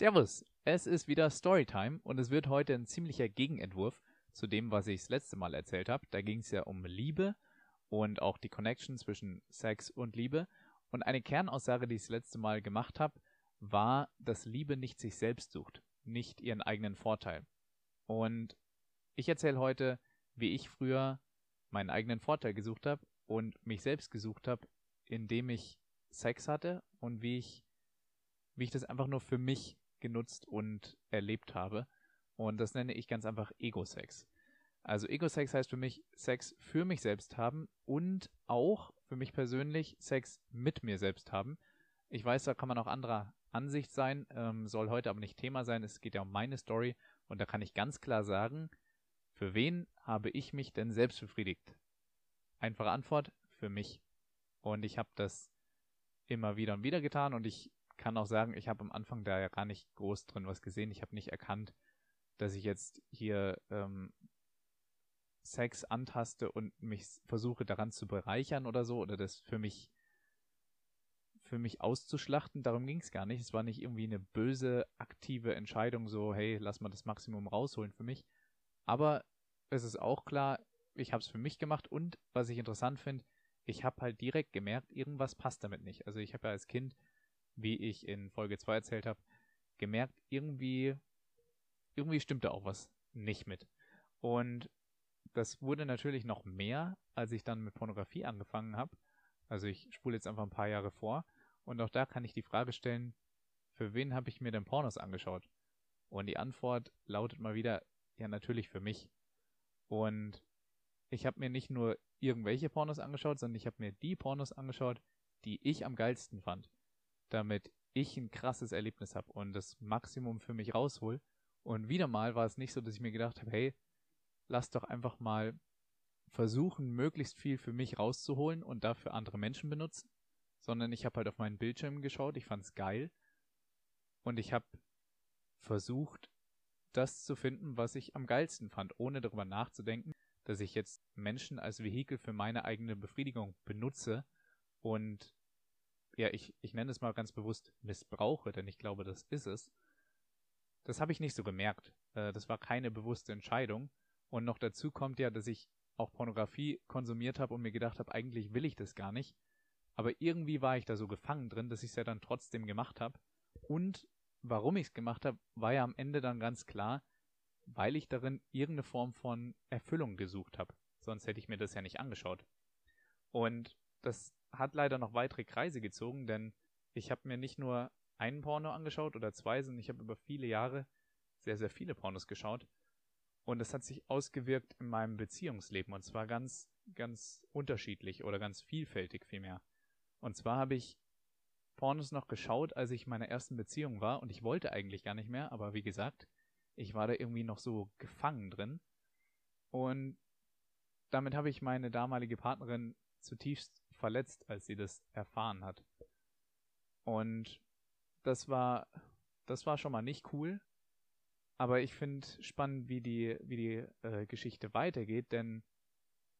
Servus, es ist wieder Storytime und es wird heute ein ziemlicher Gegenentwurf zu dem, was ich das letzte Mal erzählt habe. Da ging es ja um Liebe und auch die Connection zwischen Sex und Liebe. Und eine Kernaussage, die ich das letzte Mal gemacht habe, war, dass Liebe nicht sich selbst sucht, nicht ihren eigenen Vorteil. Und ich erzähle heute, wie ich früher meinen eigenen Vorteil gesucht habe und mich selbst gesucht habe, indem ich Sex hatte und wie ich, wie ich das einfach nur für mich genutzt und erlebt habe. Und das nenne ich ganz einfach Ego-Sex. Also Ego-Sex heißt für mich Sex für mich selbst haben und auch für mich persönlich Sex mit mir selbst haben. Ich weiß, da kann man auch anderer Ansicht sein, ähm, soll heute aber nicht Thema sein. Es geht ja um meine Story und da kann ich ganz klar sagen, für wen habe ich mich denn selbst befriedigt? Einfache Antwort, für mich. Und ich habe das immer wieder und wieder getan und ich kann auch sagen, ich habe am Anfang da ja gar nicht groß drin was gesehen. Ich habe nicht erkannt, dass ich jetzt hier ähm, Sex antaste und mich versuche daran zu bereichern oder so oder das für mich für mich auszuschlachten. Darum ging es gar nicht. Es war nicht irgendwie eine böse aktive Entscheidung, so hey, lass mal das Maximum rausholen für mich. Aber es ist auch klar, ich habe es für mich gemacht und was ich interessant finde, ich habe halt direkt gemerkt, irgendwas passt damit nicht. Also ich habe ja als Kind wie ich in Folge 2 erzählt habe, gemerkt, irgendwie, irgendwie stimmte auch was nicht mit. Und das wurde natürlich noch mehr, als ich dann mit Pornografie angefangen habe. Also ich spule jetzt einfach ein paar Jahre vor. Und auch da kann ich die Frage stellen, für wen habe ich mir denn Pornos angeschaut? Und die Antwort lautet mal wieder, ja natürlich für mich. Und ich habe mir nicht nur irgendwelche Pornos angeschaut, sondern ich habe mir die Pornos angeschaut, die ich am geilsten fand damit ich ein krasses Erlebnis habe und das Maximum für mich raushol. Und wieder mal war es nicht so, dass ich mir gedacht habe, hey, lass doch einfach mal versuchen, möglichst viel für mich rauszuholen und dafür andere Menschen benutzen, sondern ich habe halt auf meinen Bildschirm geschaut, ich fand's geil und ich habe versucht, das zu finden, was ich am geilsten fand, ohne darüber nachzudenken, dass ich jetzt Menschen als Vehikel für meine eigene Befriedigung benutze und ja, ich, ich nenne es mal ganz bewusst missbrauche, denn ich glaube, das ist es. Das habe ich nicht so gemerkt. Äh, das war keine bewusste Entscheidung. Und noch dazu kommt ja, dass ich auch Pornografie konsumiert habe und mir gedacht habe, eigentlich will ich das gar nicht. Aber irgendwie war ich da so gefangen drin, dass ich es ja dann trotzdem gemacht habe. Und warum ich es gemacht habe, war ja am Ende dann ganz klar, weil ich darin irgendeine Form von Erfüllung gesucht habe. Sonst hätte ich mir das ja nicht angeschaut. Und das hat leider noch weitere Kreise gezogen, denn ich habe mir nicht nur einen Porno angeschaut oder zwei, sondern ich habe über viele Jahre sehr, sehr viele Pornos geschaut. Und es hat sich ausgewirkt in meinem Beziehungsleben und zwar ganz, ganz unterschiedlich oder ganz vielfältig vielmehr. Und zwar habe ich Pornos noch geschaut, als ich in meiner ersten Beziehung war und ich wollte eigentlich gar nicht mehr, aber wie gesagt, ich war da irgendwie noch so gefangen drin. Und damit habe ich meine damalige Partnerin zutiefst verletzt, als sie das erfahren hat. Und das war, das war schon mal nicht cool. Aber ich finde spannend, wie die, wie die äh, Geschichte weitergeht, denn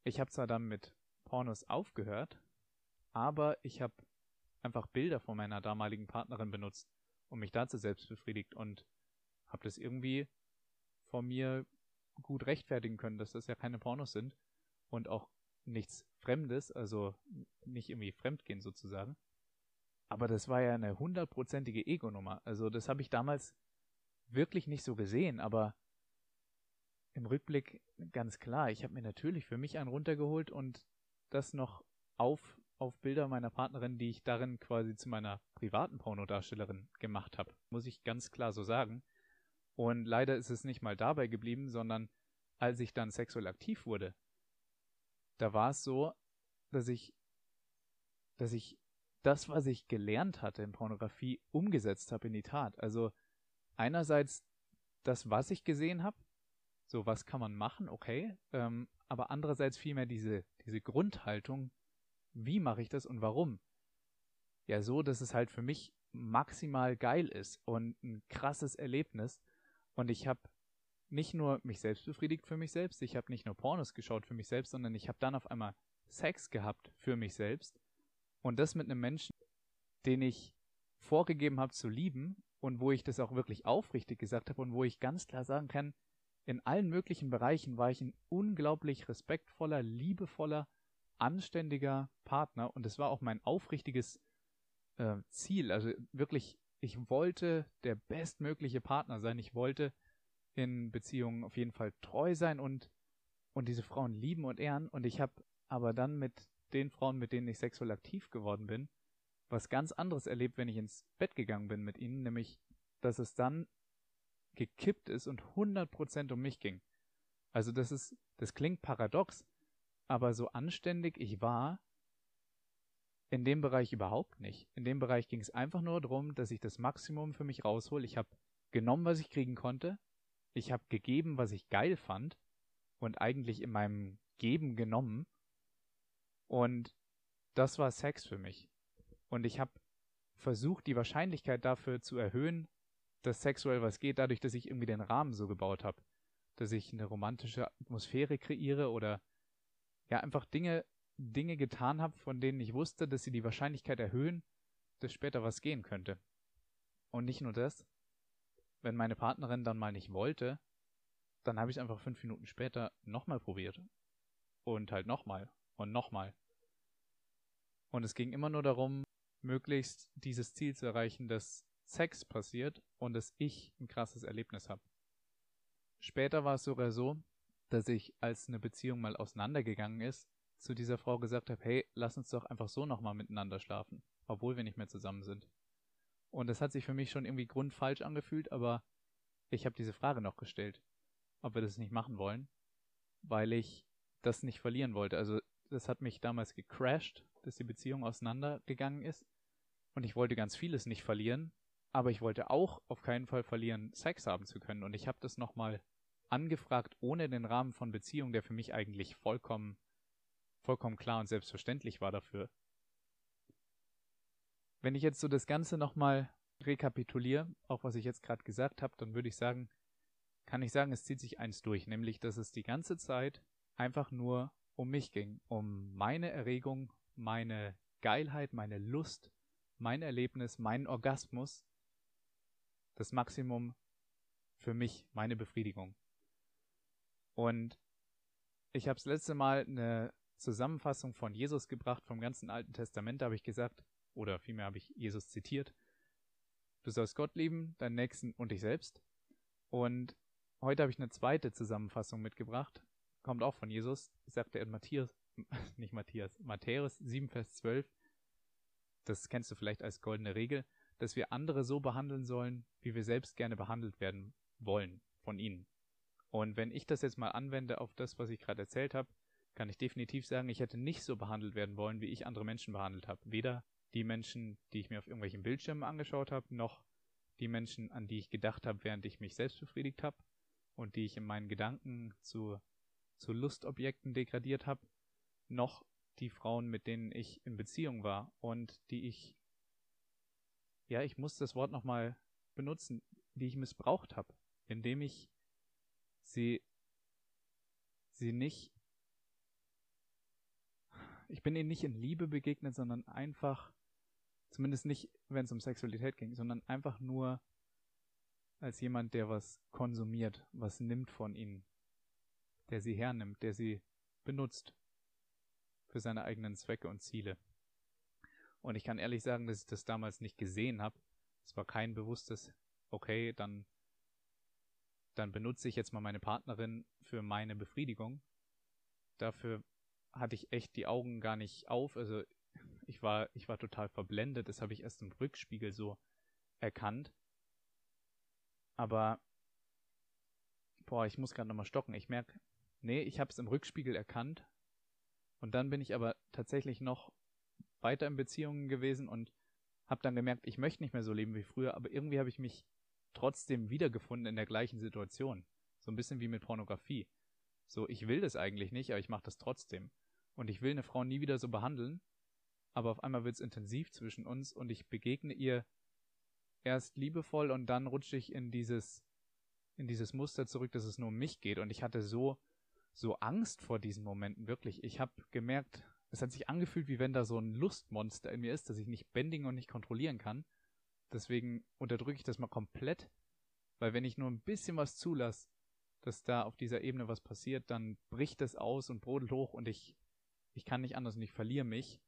ich habe zwar dann mit Pornos aufgehört, aber ich habe einfach Bilder von meiner damaligen Partnerin benutzt und mich dazu selbst befriedigt und habe das irgendwie vor mir gut rechtfertigen können, dass das ja keine Pornos sind und auch nichts Fremdes, also nicht irgendwie Fremdgehen sozusagen. Aber das war ja eine hundertprozentige Ego-Nummer. Also das habe ich damals wirklich nicht so gesehen, aber im Rückblick ganz klar. Ich habe mir natürlich für mich einen runtergeholt und das noch auf, auf Bilder meiner Partnerin, die ich darin quasi zu meiner privaten Pornodarstellerin gemacht habe. Muss ich ganz klar so sagen. Und leider ist es nicht mal dabei geblieben, sondern als ich dann sexuell aktiv wurde, da war es so, dass ich, dass ich das, was ich gelernt hatte in Pornografie, umgesetzt habe in die Tat. Also einerseits das, was ich gesehen habe, so was kann man machen, okay, ähm, aber andererseits vielmehr diese, diese Grundhaltung, wie mache ich das und warum? Ja, so, dass es halt für mich maximal geil ist und ein krasses Erlebnis. Und ich habe nicht nur mich selbst befriedigt für mich selbst, ich habe nicht nur Pornos geschaut für mich selbst, sondern ich habe dann auf einmal Sex gehabt für mich selbst und das mit einem Menschen, den ich vorgegeben habe zu lieben und wo ich das auch wirklich aufrichtig gesagt habe und wo ich ganz klar sagen kann, in allen möglichen Bereichen war ich ein unglaublich respektvoller, liebevoller, anständiger Partner und es war auch mein aufrichtiges äh, Ziel. Also wirklich, ich wollte der bestmögliche Partner sein. Ich wollte in Beziehungen auf jeden Fall treu sein und, und diese Frauen lieben und ehren. Und ich habe aber dann mit den Frauen, mit denen ich sexuell aktiv geworden bin, was ganz anderes erlebt, wenn ich ins Bett gegangen bin mit ihnen, nämlich, dass es dann gekippt ist und 100% um mich ging. Also das ist, das klingt paradox, aber so anständig ich war, in dem Bereich überhaupt nicht. In dem Bereich ging es einfach nur darum, dass ich das Maximum für mich raushol. Ich habe genommen, was ich kriegen konnte. Ich habe gegeben, was ich geil fand und eigentlich in meinem Geben genommen. Und das war Sex für mich. Und ich habe versucht, die Wahrscheinlichkeit dafür zu erhöhen, dass sexuell was geht, dadurch, dass ich irgendwie den Rahmen so gebaut habe. Dass ich eine romantische Atmosphäre kreiere oder ja, einfach Dinge, Dinge getan habe, von denen ich wusste, dass sie die Wahrscheinlichkeit erhöhen, dass später was gehen könnte. Und nicht nur das, wenn meine Partnerin dann mal nicht wollte, dann habe ich es einfach fünf Minuten später nochmal probiert. Und halt nochmal und nochmal. Und es ging immer nur darum, möglichst dieses Ziel zu erreichen, dass Sex passiert und dass ich ein krasses Erlebnis habe. Später war es sogar so, dass ich, als eine Beziehung mal auseinandergegangen ist, zu dieser Frau gesagt habe, hey, lass uns doch einfach so nochmal miteinander schlafen, obwohl wir nicht mehr zusammen sind. Und das hat sich für mich schon irgendwie grundfalsch angefühlt, aber ich habe diese Frage noch gestellt, ob wir das nicht machen wollen, weil ich das nicht verlieren wollte. Also das hat mich damals gecrashed, dass die Beziehung auseinandergegangen ist. Und ich wollte ganz vieles nicht verlieren, aber ich wollte auch auf keinen Fall verlieren, Sex haben zu können. Und ich habe das nochmal angefragt, ohne den Rahmen von Beziehung, der für mich eigentlich vollkommen, vollkommen klar und selbstverständlich war dafür. Wenn ich jetzt so das Ganze nochmal rekapituliere, auch was ich jetzt gerade gesagt habe, dann würde ich sagen, kann ich sagen, es zieht sich eins durch, nämlich, dass es die ganze Zeit einfach nur um mich ging, um meine Erregung, meine Geilheit, meine Lust, mein Erlebnis, meinen Orgasmus, das Maximum für mich, meine Befriedigung. Und ich habe das letzte Mal eine Zusammenfassung von Jesus gebracht vom ganzen Alten Testament, da habe ich gesagt, oder vielmehr habe ich Jesus zitiert, du sollst Gott lieben, deinen Nächsten und dich selbst. Und heute habe ich eine zweite Zusammenfassung mitgebracht, kommt auch von Jesus, sagt er in Matthias, nicht Matthias, Matthäus 7, Vers 12, das kennst du vielleicht als goldene Regel, dass wir andere so behandeln sollen, wie wir selbst gerne behandelt werden wollen von ihnen. Und wenn ich das jetzt mal anwende auf das, was ich gerade erzählt habe, kann ich definitiv sagen, ich hätte nicht so behandelt werden wollen, wie ich andere Menschen behandelt habe. Weder die Menschen, die ich mir auf irgendwelchen Bildschirmen angeschaut habe, noch die Menschen, an die ich gedacht habe, während ich mich selbst befriedigt habe und die ich in meinen Gedanken zu, zu Lustobjekten degradiert habe, noch die Frauen, mit denen ich in Beziehung war und die ich ja, ich muss das Wort nochmal benutzen, die ich missbraucht habe, indem ich sie, sie nicht, ich bin ihnen nicht in Liebe begegnet, sondern einfach, zumindest nicht, wenn es um Sexualität ging, sondern einfach nur als jemand, der was konsumiert, was nimmt von ihnen, der sie hernimmt, der sie benutzt für seine eigenen Zwecke und Ziele. Und ich kann ehrlich sagen, dass ich das damals nicht gesehen habe. Es war kein bewusstes, okay, dann, dann benutze ich jetzt mal meine Partnerin für meine Befriedigung. Dafür hatte ich echt die Augen gar nicht auf. Also ich war, ich war total verblendet. Das habe ich erst im Rückspiegel so erkannt. Aber boah, ich muss gerade nochmal stocken. Ich merke, nee, ich habe es im Rückspiegel erkannt. Und dann bin ich aber tatsächlich noch weiter in Beziehungen gewesen und habe dann gemerkt, ich möchte nicht mehr so leben wie früher, aber irgendwie habe ich mich trotzdem wiedergefunden in der gleichen Situation. So ein bisschen wie mit Pornografie. So, ich will das eigentlich nicht, aber ich mache das trotzdem. Und ich will eine Frau nie wieder so behandeln, aber auf einmal wird es intensiv zwischen uns und ich begegne ihr erst liebevoll und dann rutsche ich in dieses, in dieses Muster zurück, dass es nur um mich geht. Und ich hatte so, so Angst vor diesen Momenten, wirklich. Ich habe gemerkt, es hat sich angefühlt, wie wenn da so ein Lustmonster in mir ist, das ich nicht bändigen und nicht kontrollieren kann. deswegen unterdrücke ich das mal komplett, weil wenn ich nur ein bisschen was zulasse, dass da auf dieser Ebene was passiert, dann bricht es aus und brodelt hoch und ich, ich kann nicht anders und ich verliere mich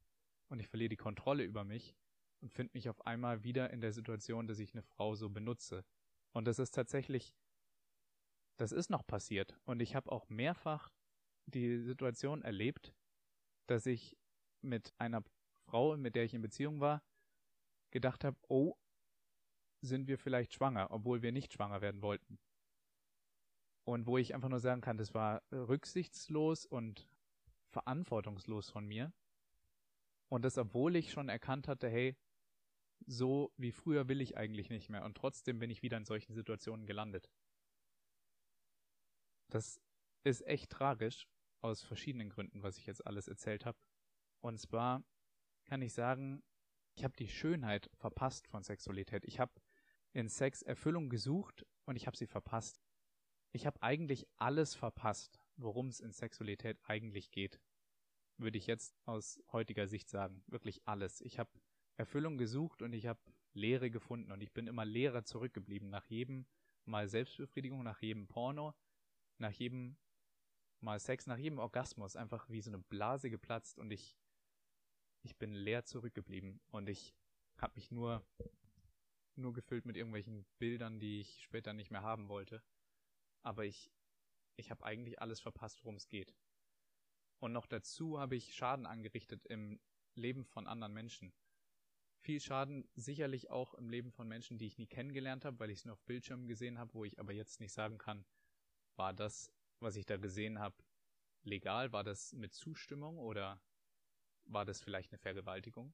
und ich verliere die Kontrolle über mich und finde mich auf einmal wieder in der Situation, dass ich eine Frau so benutze. Und das ist tatsächlich, das ist noch passiert. Und ich habe auch mehrfach die Situation erlebt, dass ich mit einer Frau, mit der ich in Beziehung war, gedacht habe, oh, sind wir vielleicht schwanger, obwohl wir nicht schwanger werden wollten. Und wo ich einfach nur sagen kann, das war rücksichtslos und verantwortungslos von mir. Und das, obwohl ich schon erkannt hatte, hey, so wie früher will ich eigentlich nicht mehr. Und trotzdem bin ich wieder in solchen Situationen gelandet. Das ist echt tragisch, aus verschiedenen Gründen, was ich jetzt alles erzählt habe. Und zwar kann ich sagen, ich habe die Schönheit verpasst von Sexualität. Ich habe in Sex Erfüllung gesucht und ich habe sie verpasst. Ich habe eigentlich alles verpasst, worum es in Sexualität eigentlich geht. Würde ich jetzt aus heutiger Sicht sagen. Wirklich alles. Ich habe Erfüllung gesucht und ich habe Leere gefunden und ich bin immer leerer zurückgeblieben. Nach jedem Mal Selbstbefriedigung, nach jedem Porno, nach jedem Mal Sex, nach jedem Orgasmus einfach wie so eine Blase geplatzt und ich ich bin leer zurückgeblieben und ich habe mich nur nur gefüllt mit irgendwelchen Bildern, die ich später nicht mehr haben wollte. Aber ich ich habe eigentlich alles verpasst, worum es geht. Und noch dazu habe ich Schaden angerichtet im Leben von anderen Menschen. Viel Schaden sicherlich auch im Leben von Menschen, die ich nie kennengelernt habe, weil ich es nur auf Bildschirmen gesehen habe, wo ich aber jetzt nicht sagen kann, war das, was ich da gesehen habe, legal? War das mit Zustimmung oder war das vielleicht eine Vergewaltigung?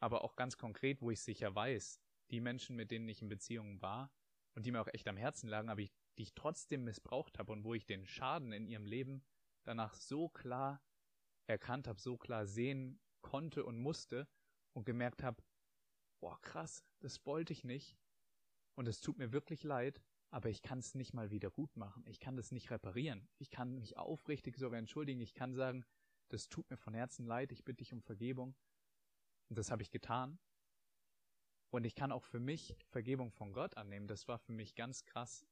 Aber auch ganz konkret, wo ich sicher weiß, die Menschen, mit denen ich in Beziehungen war und die mir auch echt am Herzen lagen, aber ich, die ich trotzdem missbraucht habe und wo ich den Schaden in ihrem Leben danach so klar erkannt habe, so klar sehen konnte und musste und gemerkt habe, boah, krass, das wollte ich nicht und es tut mir wirklich leid, aber ich kann es nicht mal wieder gut machen. Ich kann das nicht reparieren. Ich kann mich aufrichtig sogar entschuldigen. Ich kann sagen, das tut mir von Herzen leid, ich bitte dich um Vergebung. Und das habe ich getan. Und ich kann auch für mich Vergebung von Gott annehmen. Das war für mich ganz krass,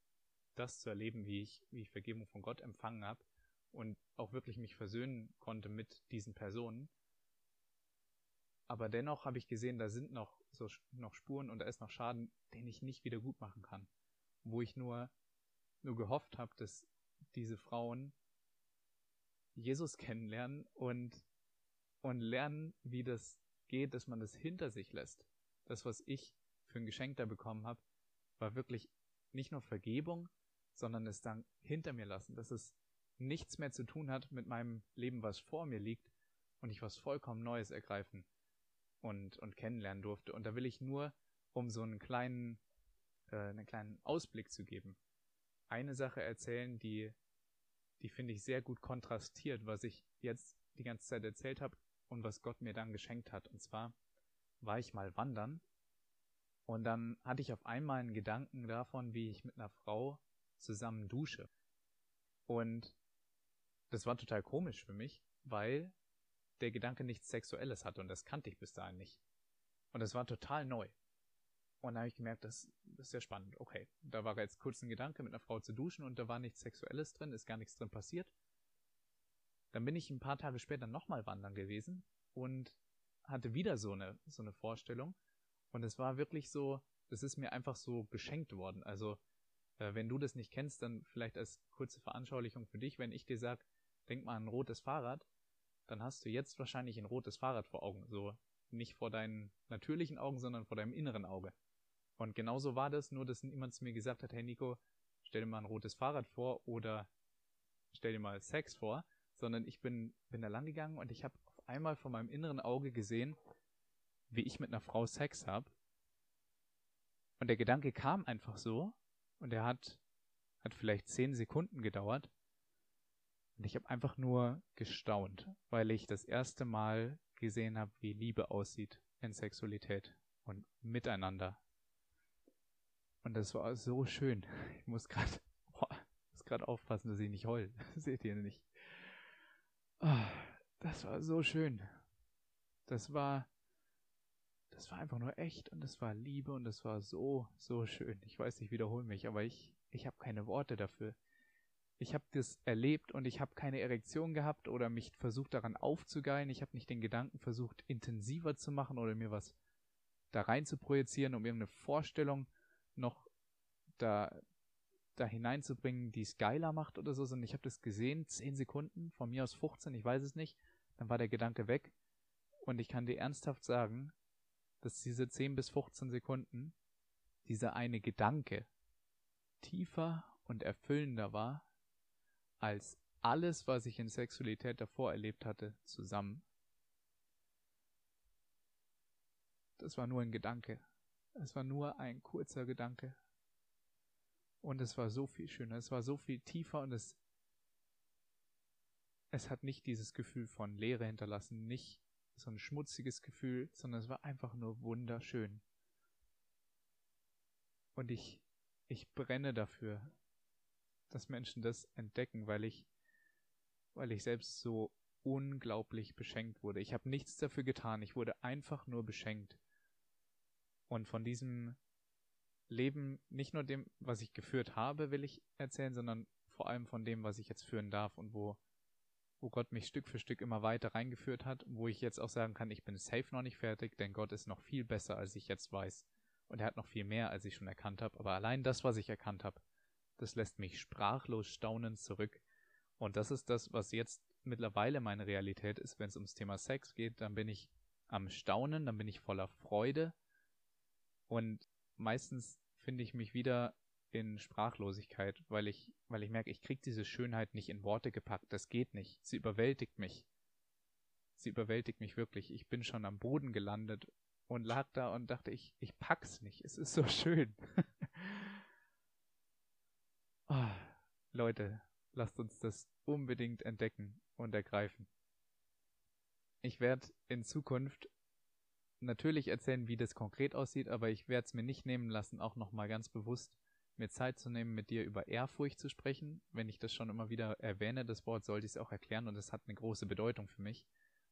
das zu erleben, wie ich, wie ich Vergebung von Gott empfangen habe und auch wirklich mich versöhnen konnte mit diesen Personen. Aber dennoch habe ich gesehen, da sind noch so noch Spuren und da ist noch Schaden, den ich nicht wieder gut machen kann. Wo ich nur nur gehofft habe, dass diese Frauen Jesus kennenlernen und, und lernen, wie das geht, dass man das hinter sich lässt. Das, was ich für ein Geschenk da bekommen habe, war wirklich nicht nur Vergebung, sondern es dann hinter mir lassen, dass es nichts mehr zu tun hat mit meinem Leben, was vor mir liegt und ich was vollkommen Neues ergreifen und, und kennenlernen durfte. Und da will ich nur, um so einen kleinen, äh, einen kleinen Ausblick zu geben, eine Sache erzählen, die die finde ich sehr gut kontrastiert, was ich jetzt die ganze Zeit erzählt habe und was Gott mir dann geschenkt hat. Und zwar war ich mal wandern und dann hatte ich auf einmal einen Gedanken davon, wie ich mit einer Frau zusammen dusche. Und das war total komisch für mich, weil der Gedanke nichts Sexuelles hatte und das kannte ich bis dahin nicht. Und das war total neu. Und da habe ich gemerkt, das, das ist sehr spannend. Okay, da war jetzt kurz ein Gedanke, mit einer Frau zu duschen und da war nichts Sexuelles drin, ist gar nichts drin passiert. Dann bin ich ein paar Tage später nochmal wandern gewesen und hatte wieder so eine, so eine Vorstellung. Und es war wirklich so, es ist mir einfach so geschenkt worden. Also, äh, wenn du das nicht kennst, dann vielleicht als kurze Veranschaulichung für dich, wenn ich dir sag, denk mal an ein rotes Fahrrad, dann hast du jetzt wahrscheinlich ein rotes Fahrrad vor Augen. So nicht vor deinen natürlichen Augen, sondern vor deinem inneren Auge. Und genauso war das, nur dass niemand zu mir gesagt hat, hey Nico, stell dir mal ein rotes Fahrrad vor oder stell dir mal Sex vor, sondern ich bin, bin da lang gegangen und ich habe auf einmal vor meinem inneren Auge gesehen, wie ich mit einer Frau Sex habe. Und der Gedanke kam einfach so und er hat, hat vielleicht zehn Sekunden gedauert. Und ich habe einfach nur gestaunt, weil ich das erste Mal gesehen habe, wie Liebe aussieht in Sexualität und miteinander und das war so schön. Ich muss gerade muss gerade aufpassen, dass ich nicht heul. Seht ihr nicht. Oh, das war so schön. Das war das war einfach nur echt und das war Liebe und das war so, so schön. Ich weiß, ich wiederhole mich, aber ich, ich habe keine Worte dafür. Ich habe das erlebt und ich habe keine Erektion gehabt oder mich versucht daran aufzugeilen. Ich habe nicht den Gedanken versucht intensiver zu machen oder mir was da rein zu projizieren, um irgendeine Vorstellung noch da, da hineinzubringen, die es geiler macht oder so, sondern ich habe das gesehen, 10 Sekunden, von mir aus 15, ich weiß es nicht, dann war der Gedanke weg und ich kann dir ernsthaft sagen, dass diese 10 bis 15 Sekunden, dieser eine Gedanke, tiefer und erfüllender war, als alles, was ich in Sexualität davor erlebt hatte, zusammen. Das war nur ein Gedanke. Es war nur ein kurzer Gedanke. Und es war so viel schöner, es war so viel tiefer und es, es hat nicht dieses Gefühl von Leere hinterlassen, nicht so ein schmutziges Gefühl, sondern es war einfach nur wunderschön. Und ich, ich brenne dafür, dass Menschen das entdecken, weil ich, weil ich selbst so unglaublich beschenkt wurde. Ich habe nichts dafür getan, ich wurde einfach nur beschenkt. Und von diesem Leben, nicht nur dem, was ich geführt habe, will ich erzählen, sondern vor allem von dem, was ich jetzt führen darf und wo wo Gott mich Stück für Stück immer weiter reingeführt hat, wo ich jetzt auch sagen kann, ich bin safe noch nicht fertig, denn Gott ist noch viel besser, als ich jetzt weiß. Und er hat noch viel mehr, als ich schon erkannt habe. Aber allein das, was ich erkannt habe, das lässt mich sprachlos staunend zurück. Und das ist das, was jetzt mittlerweile meine Realität ist, wenn es ums Thema Sex geht, dann bin ich am Staunen, dann bin ich voller Freude. Und meistens finde ich mich wieder in Sprachlosigkeit, weil ich, weil ich merke, ich kriege diese Schönheit nicht in Worte gepackt. Das geht nicht. Sie überwältigt mich. Sie überwältigt mich wirklich. Ich bin schon am Boden gelandet und lag da und dachte, ich, ich pack's nicht. Es ist so schön. oh, Leute, lasst uns das unbedingt entdecken und ergreifen. Ich werde in Zukunft natürlich erzählen, wie das konkret aussieht, aber ich werde es mir nicht nehmen lassen, auch nochmal ganz bewusst mir Zeit zu nehmen, mit dir über Ehrfurcht zu sprechen. Wenn ich das schon immer wieder erwähne, das Wort, sollte ich es auch erklären und es hat eine große Bedeutung für mich.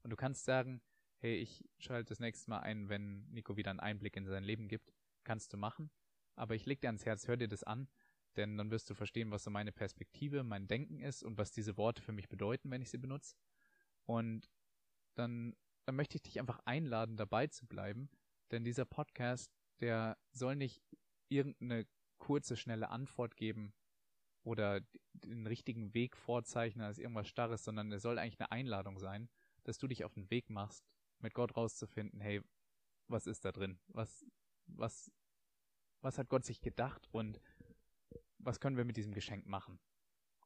Und du kannst sagen, hey, ich schalte das nächste Mal ein, wenn Nico wieder einen Einblick in sein Leben gibt. Kannst du machen. Aber ich leg dir ans Herz, hör dir das an, denn dann wirst du verstehen, was so meine Perspektive, mein Denken ist und was diese Worte für mich bedeuten, wenn ich sie benutze. Und dann, dann möchte ich dich einfach einladen, dabei zu bleiben, denn dieser Podcast, der soll nicht irgendeine kurze, schnelle Antwort geben oder den richtigen Weg vorzeichnen als irgendwas Starres, sondern es soll eigentlich eine Einladung sein, dass du dich auf den Weg machst, mit Gott rauszufinden, hey, was ist da drin? Was, was, was hat Gott sich gedacht und was können wir mit diesem Geschenk machen?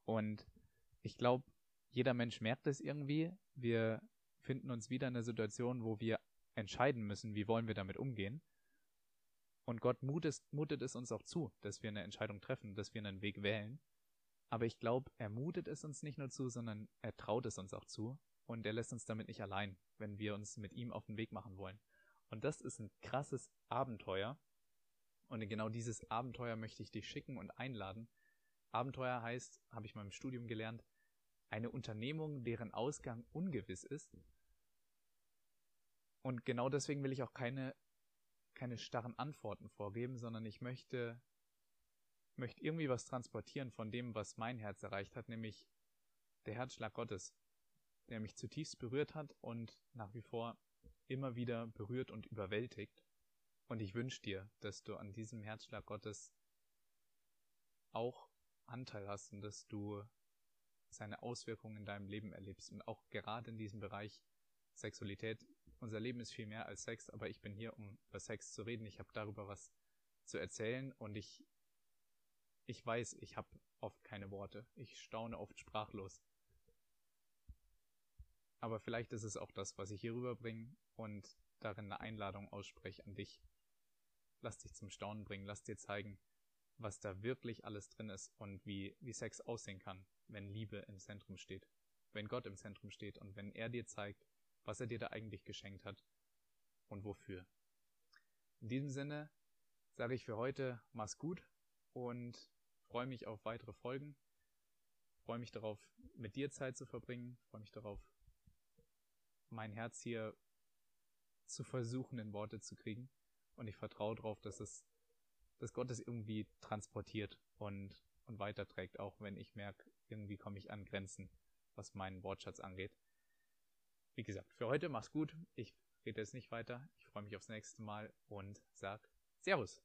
Und ich glaube, jeder Mensch merkt es irgendwie. Wir finden uns wieder in einer Situation, wo wir entscheiden müssen, wie wollen wir damit umgehen. Und Gott mutet, mutet es uns auch zu, dass wir eine Entscheidung treffen, dass wir einen Weg wählen. Aber ich glaube, er mutet es uns nicht nur zu, sondern er traut es uns auch zu. Und er lässt uns damit nicht allein, wenn wir uns mit ihm auf den Weg machen wollen. Und das ist ein krasses Abenteuer. Und in genau dieses Abenteuer möchte ich dich schicken und einladen. Abenteuer heißt, habe ich mal im Studium gelernt, eine Unternehmung, deren Ausgang ungewiss ist. Und genau deswegen will ich auch keine keine starren Antworten vorgeben, sondern ich möchte, möchte irgendwie was transportieren von dem, was mein Herz erreicht hat, nämlich der Herzschlag Gottes, der mich zutiefst berührt hat und nach wie vor immer wieder berührt und überwältigt. Und ich wünsche dir, dass du an diesem Herzschlag Gottes auch Anteil hast und dass du seine Auswirkungen in deinem Leben erlebst und auch gerade in diesem Bereich Sexualität unser Leben ist viel mehr als Sex, aber ich bin hier, um über Sex zu reden. Ich habe darüber was zu erzählen und ich, ich weiß, ich habe oft keine Worte. Ich staune oft sprachlos. Aber vielleicht ist es auch das, was ich hier rüberbringe und darin eine Einladung ausspreche an dich. Lass dich zum Staunen bringen, lass dir zeigen, was da wirklich alles drin ist und wie, wie Sex aussehen kann, wenn Liebe im Zentrum steht, wenn Gott im Zentrum steht und wenn er dir zeigt, was er dir da eigentlich geschenkt hat und wofür. In diesem Sinne sage ich für heute, mach's gut und freue mich auf weitere Folgen. Freue mich darauf, mit dir Zeit zu verbringen. Freue mich darauf, mein Herz hier zu versuchen, in Worte zu kriegen. Und ich vertraue darauf, dass es, dass Gott es irgendwie transportiert und, und weiterträgt, auch wenn ich merke, irgendwie komme ich an Grenzen, was meinen Wortschatz angeht. Wie gesagt, für heute mach's gut. Ich rede jetzt nicht weiter. Ich freue mich aufs nächste Mal und sag Servus.